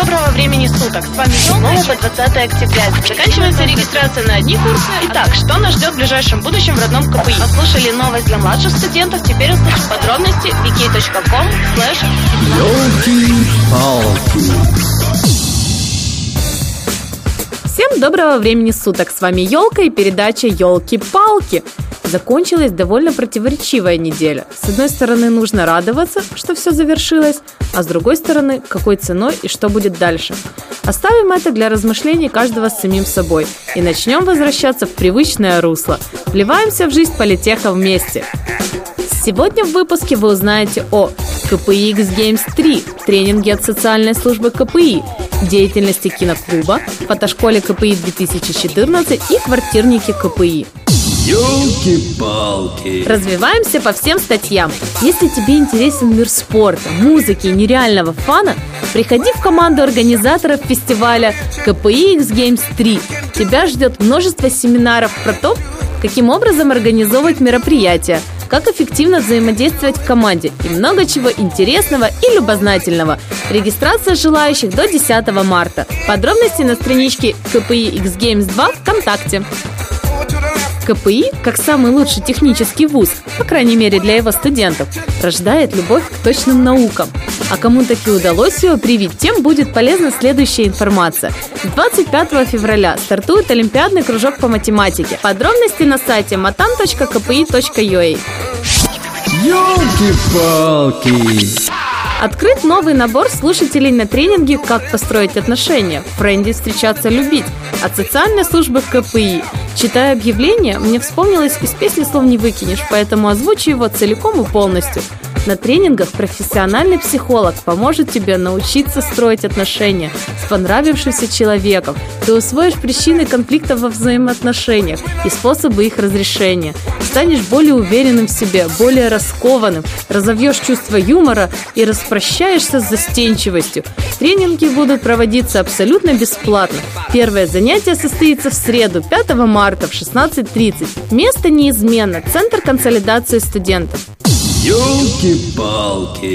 доброго времени суток. С вами снова по 20 октября. Заканчивается регистрация на одни курсы. Итак, что нас ждет в ближайшем будущем в родном КПИ? Послушали новость для младших студентов. Теперь услышим подробности wiki.com slash доброго времени суток! С вами Елка и передача Елки-палки. Закончилась довольно противоречивая неделя. С одной стороны, нужно радоваться, что все завершилось, а с другой стороны, какой ценой и что будет дальше. Оставим это для размышлений каждого с самим собой и начнем возвращаться в привычное русло. Вливаемся в жизнь политеха вместе. Сегодня в выпуске вы узнаете о КПИ X Games 3, тренинге от социальной службы КПИ, деятельности киноклуба, фотошколе КПИ 2014 и квартирнике КПИ. Ёлки-палки. Развиваемся по всем статьям. Если тебе интересен мир спорта, музыки и нереального фана, приходи в команду организаторов фестиваля КПИ X Games 3. Тебя ждет множество семинаров про то, каким образом организовывать мероприятия, как эффективно взаимодействовать в команде и много чего интересного и любознательного. Регистрация желающих до 10 марта. Подробности на страничке КПИ X Games 2 ВКонтакте. КПИ, как самый лучший технический вуз, по крайней мере для его студентов, рождает любовь к точным наукам. А кому таки удалось ее привить, тем будет полезна следующая информация. 25 февраля стартует Олимпиадный кружок по математике. Подробности на сайте matan.kpi.ua. Ёлки-палки. Открыт новый набор слушателей на тренинге «Как построить отношения. Френди встречаться любить» от социальной службы КПИ. Читая объявление, мне вспомнилось из песни слов не выкинешь, поэтому озвучу его целиком и полностью. На тренингах профессиональный психолог поможет тебе научиться строить отношения с понравившимся человеком. Ты усвоишь причины конфликтов во взаимоотношениях и способы их разрешения. Станешь более уверенным в себе, более раскованным, разовьешь чувство юмора и распрощаешься с застенчивостью. Тренинги будут проводиться абсолютно бесплатно. Первое занятие состоится в среду, 5 марта в 16.30. Место неизменно. Центр консолидации студентов. Ёлки-палки.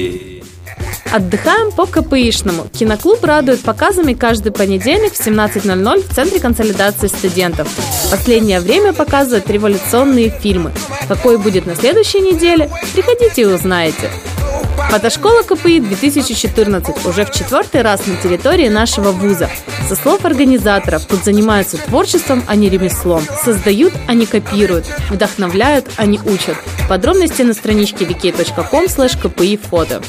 Отдыхаем по КПИшному. Киноклуб радует показами каждый понедельник в 17.00 в Центре консолидации студентов. Последнее время показывают революционные фильмы. Какой будет на следующей неделе? Приходите и узнаете. Фотошкола КПИ 2014 уже в четвертый раз на территории нашего вуза. Со слов организаторов, тут занимаются творчеством, а не ремеслом. Создают, а не копируют. Вдохновляют, а не учат. Подробности на страничке wiki.com kpi фото.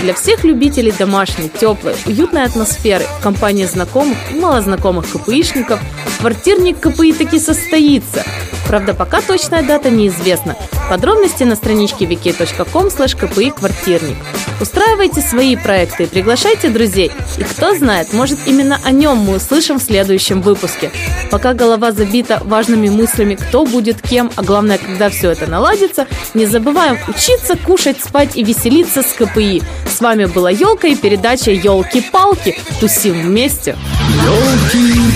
Для всех любителей домашней, теплой, уютной атмосферы компании знакомых и малознакомых КПИшников квартирник КПИ таки состоится. Правда, пока точная дата неизвестна. Подробности на страничке wiki.com kpi квартирник. Устраивайте свои проекты и приглашайте друзей. И кто знает, может именно о нем мы услышим в следующем выпуске. Пока голова забита важными мыслями, кто будет кем, а главное, когда все это наладится, не забываем учиться, кушать, спать и веселиться с КПИ. С вами была Елка и передача Елки-палки. Тусим вместе. Ёлки-палки.